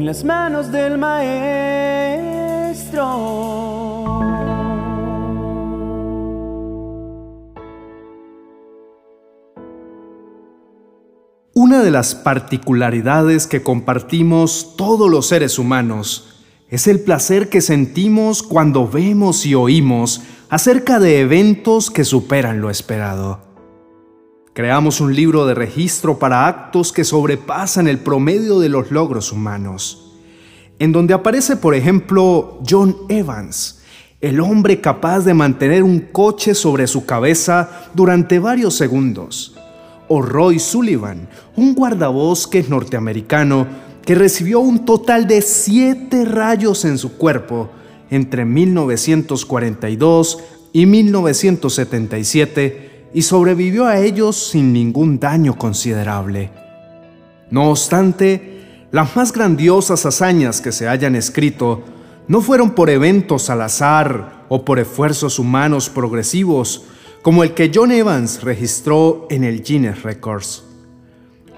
en las manos del Maestro. Una de las particularidades que compartimos todos los seres humanos es el placer que sentimos cuando vemos y oímos acerca de eventos que superan lo esperado. Creamos un libro de registro para actos que sobrepasan el promedio de los logros humanos, en donde aparece, por ejemplo, John Evans, el hombre capaz de mantener un coche sobre su cabeza durante varios segundos, o Roy Sullivan, un guardabosques norteamericano que recibió un total de siete rayos en su cuerpo entre 1942 y 1977 y sobrevivió a ellos sin ningún daño considerable. No obstante, las más grandiosas hazañas que se hayan escrito no fueron por eventos al azar o por esfuerzos humanos progresivos, como el que John Evans registró en el Guinness Records.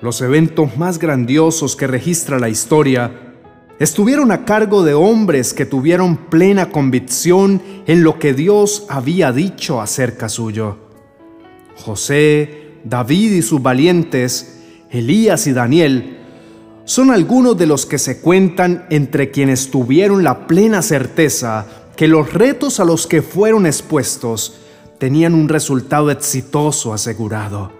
Los eventos más grandiosos que registra la historia estuvieron a cargo de hombres que tuvieron plena convicción en lo que Dios había dicho acerca suyo. José, David y sus valientes, Elías y Daniel, son algunos de los que se cuentan entre quienes tuvieron la plena certeza que los retos a los que fueron expuestos tenían un resultado exitoso asegurado.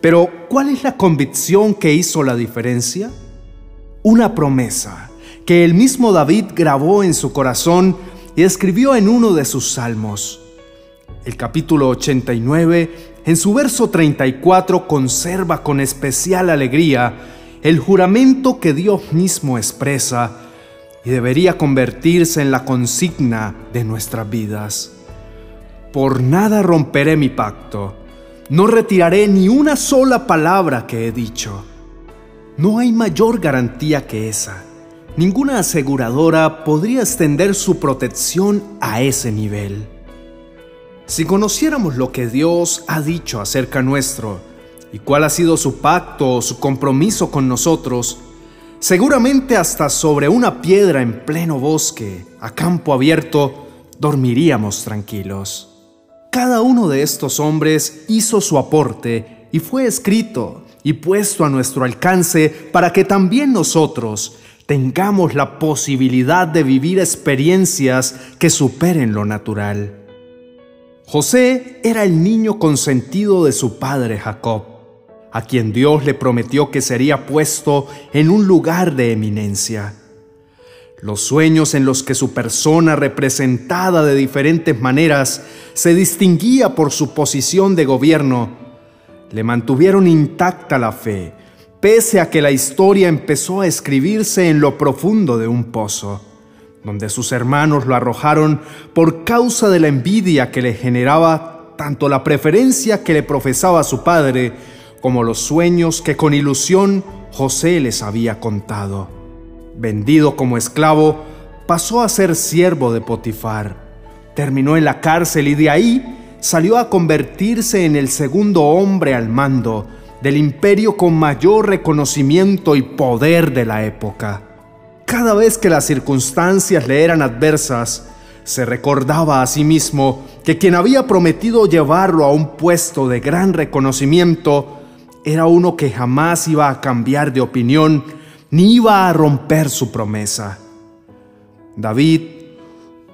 Pero, ¿cuál es la convicción que hizo la diferencia? Una promesa que el mismo David grabó en su corazón y escribió en uno de sus salmos. El capítulo 89, en su verso 34, conserva con especial alegría el juramento que Dios mismo expresa y debería convertirse en la consigna de nuestras vidas. Por nada romperé mi pacto, no retiraré ni una sola palabra que he dicho. No hay mayor garantía que esa. Ninguna aseguradora podría extender su protección a ese nivel. Si conociéramos lo que Dios ha dicho acerca nuestro y cuál ha sido su pacto o su compromiso con nosotros, seguramente hasta sobre una piedra en pleno bosque, a campo abierto, dormiríamos tranquilos. Cada uno de estos hombres hizo su aporte y fue escrito y puesto a nuestro alcance para que también nosotros tengamos la posibilidad de vivir experiencias que superen lo natural. José era el niño consentido de su padre Jacob, a quien Dios le prometió que sería puesto en un lugar de eminencia. Los sueños en los que su persona, representada de diferentes maneras, se distinguía por su posición de gobierno, le mantuvieron intacta la fe, pese a que la historia empezó a escribirse en lo profundo de un pozo donde sus hermanos lo arrojaron por causa de la envidia que le generaba tanto la preferencia que le profesaba su padre como los sueños que con ilusión José les había contado. Vendido como esclavo, pasó a ser siervo de Potifar. Terminó en la cárcel y de ahí salió a convertirse en el segundo hombre al mando del imperio con mayor reconocimiento y poder de la época. Cada vez que las circunstancias le eran adversas, se recordaba a sí mismo que quien había prometido llevarlo a un puesto de gran reconocimiento era uno que jamás iba a cambiar de opinión ni iba a romper su promesa. David,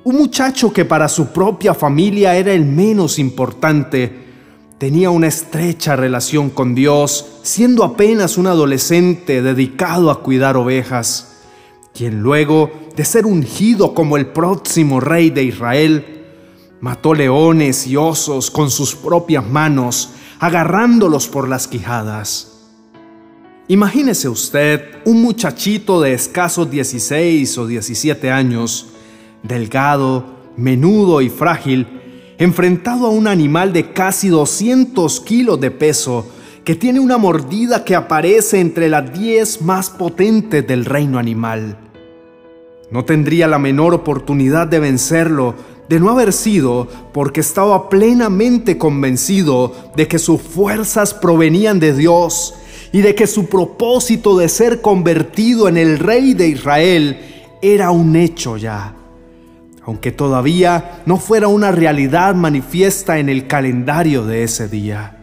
un muchacho que para su propia familia era el menos importante, tenía una estrecha relación con Dios, siendo apenas un adolescente dedicado a cuidar ovejas quien luego de ser ungido como el próximo rey de Israel, mató leones y osos con sus propias manos, agarrándolos por las quijadas. Imagínese usted un muchachito de escasos 16 o 17 años, delgado, menudo y frágil, enfrentado a un animal de casi 200 kilos de peso, que tiene una mordida que aparece entre las 10 más potentes del reino animal. No tendría la menor oportunidad de vencerlo de no haber sido porque estaba plenamente convencido de que sus fuerzas provenían de Dios y de que su propósito de ser convertido en el rey de Israel era un hecho ya, aunque todavía no fuera una realidad manifiesta en el calendario de ese día.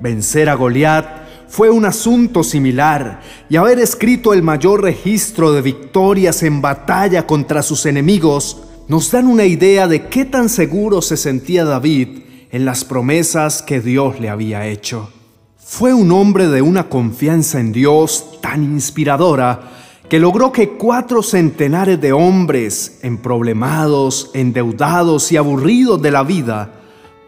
Vencer a Goliat fue un asunto similar y haber escrito el mayor registro de victorias en batalla contra sus enemigos nos dan una idea de qué tan seguro se sentía David en las promesas que Dios le había hecho. Fue un hombre de una confianza en Dios tan inspiradora que logró que cuatro centenares de hombres, emproblemados, endeudados y aburridos de la vida,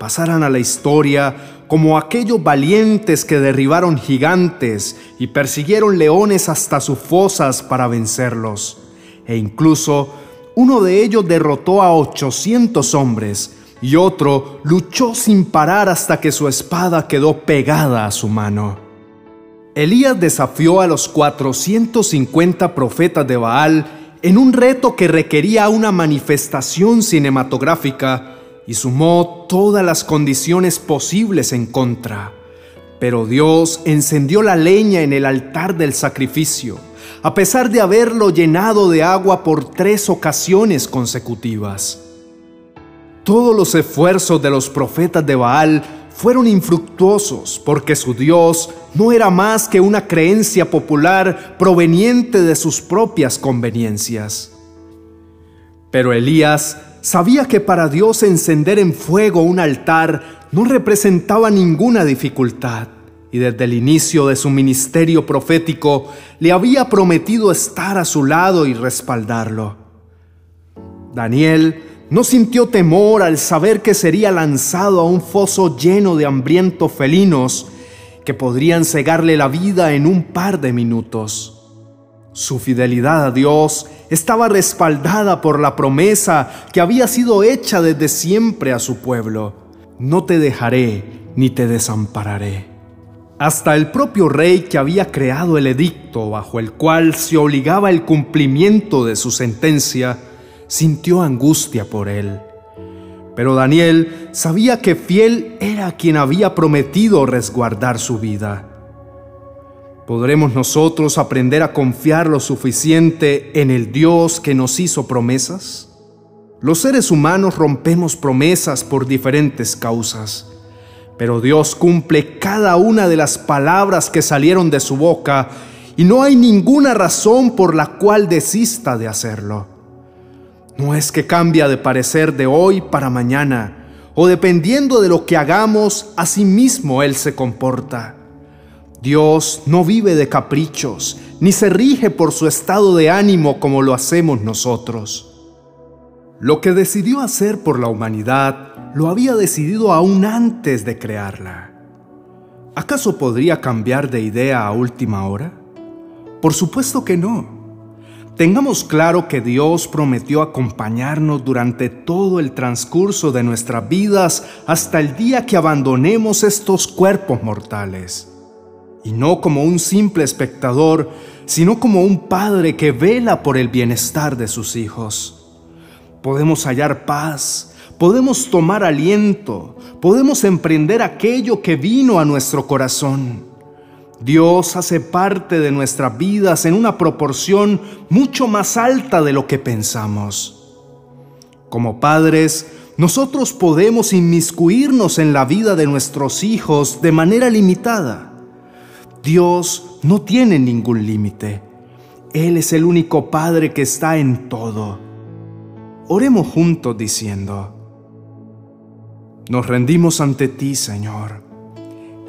pasaran a la historia como aquellos valientes que derribaron gigantes y persiguieron leones hasta sus fosas para vencerlos. E incluso uno de ellos derrotó a 800 hombres y otro luchó sin parar hasta que su espada quedó pegada a su mano. Elías desafió a los 450 profetas de Baal en un reto que requería una manifestación cinematográfica y sumó todas las condiciones posibles en contra. Pero Dios encendió la leña en el altar del sacrificio, a pesar de haberlo llenado de agua por tres ocasiones consecutivas. Todos los esfuerzos de los profetas de Baal fueron infructuosos porque su Dios no era más que una creencia popular proveniente de sus propias conveniencias. Pero Elías sabía que para Dios encender en fuego un altar no representaba ninguna dificultad y desde el inicio de su ministerio profético le había prometido estar a su lado y respaldarlo. Daniel no sintió temor al saber que sería lanzado a un foso lleno de hambrientos felinos que podrían cegarle la vida en un par de minutos. Su fidelidad a Dios estaba respaldada por la promesa que había sido hecha desde siempre a su pueblo. No te dejaré ni te desampararé. Hasta el propio rey que había creado el edicto bajo el cual se obligaba el cumplimiento de su sentencia, sintió angustia por él. Pero Daniel sabía que fiel era quien había prometido resguardar su vida. ¿Podremos nosotros aprender a confiar lo suficiente en el Dios que nos hizo promesas? Los seres humanos rompemos promesas por diferentes causas, pero Dios cumple cada una de las palabras que salieron de su boca y no hay ninguna razón por la cual desista de hacerlo. No es que cambia de parecer de hoy para mañana, o dependiendo de lo que hagamos, así mismo Él se comporta. Dios no vive de caprichos, ni se rige por su estado de ánimo como lo hacemos nosotros. Lo que decidió hacer por la humanidad, lo había decidido aún antes de crearla. ¿Acaso podría cambiar de idea a última hora? Por supuesto que no. Tengamos claro que Dios prometió acompañarnos durante todo el transcurso de nuestras vidas hasta el día que abandonemos estos cuerpos mortales. Y no como un simple espectador, sino como un padre que vela por el bienestar de sus hijos. Podemos hallar paz, podemos tomar aliento, podemos emprender aquello que vino a nuestro corazón Dios hace parte de nuestras vidas en una proporción mucho más alta de lo que pensamos. Como padres, nosotros podemos inmiscuirnos en la vida de nuestros hijos de manera limitada. Dios no tiene ningún límite. Él es el único Padre que está en todo. Oremos juntos diciendo, nos rendimos ante ti, Señor.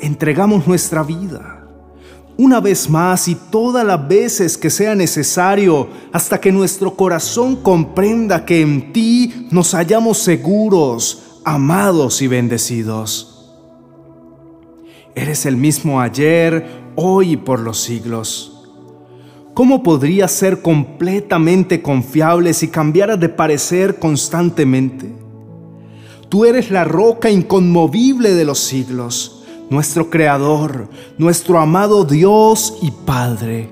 Entregamos nuestra vida una vez más y todas las veces que sea necesario, hasta que nuestro corazón comprenda que en ti nos hallamos seguros, amados y bendecidos. Eres el mismo ayer, hoy y por los siglos. ¿Cómo podrías ser completamente confiable si cambiaras de parecer constantemente? Tú eres la roca inconmovible de los siglos nuestro Creador, nuestro amado Dios y Padre.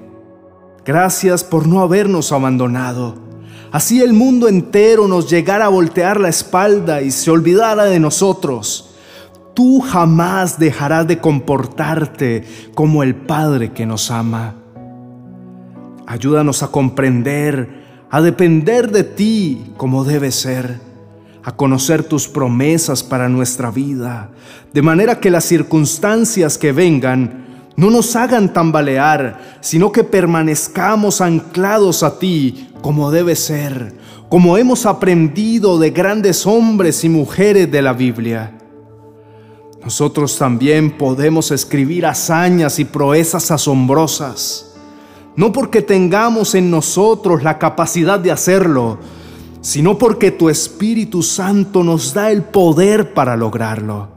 Gracias por no habernos abandonado. Así el mundo entero nos llegara a voltear la espalda y se olvidara de nosotros. Tú jamás dejarás de comportarte como el Padre que nos ama. Ayúdanos a comprender, a depender de ti como debe ser, a conocer tus promesas para nuestra vida, de manera que las circunstancias que vengan no nos hagan tambalear, sino que permanezcamos anclados a ti como debe ser, como hemos aprendido de grandes hombres y mujeres de la Biblia. Nosotros también podemos escribir hazañas y proezas asombrosas no porque tengamos en nosotros la capacidad de hacerlo, sino porque tu Espíritu Santo nos da el poder para lograrlo.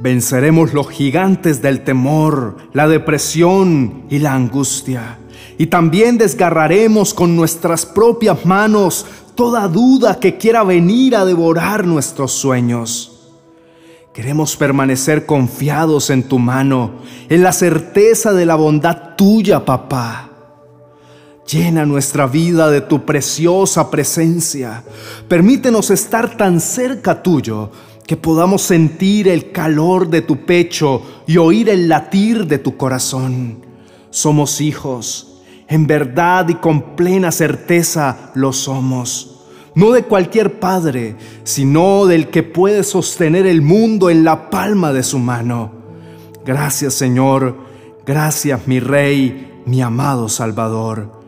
Venceremos los gigantes del temor, la depresión y la angustia. Y también desgarraremos con nuestras propias manos toda duda que quiera venir a devorar nuestros sueños. Queremos permanecer confiados en tu mano, en la certeza de la bondad tuya, papá. Llena nuestra vida de tu preciosa presencia. Permítenos estar tan cerca tuyo que podamos sentir el calor de tu pecho y oír el latir de tu corazón. Somos hijos, en verdad y con plena certeza lo somos no de cualquier padre, sino del que puede sostener el mundo en la palma de su mano. Gracias Señor, gracias mi Rey, mi amado Salvador.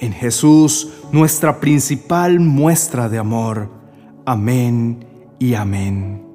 En Jesús, nuestra principal muestra de amor. Amén y amén.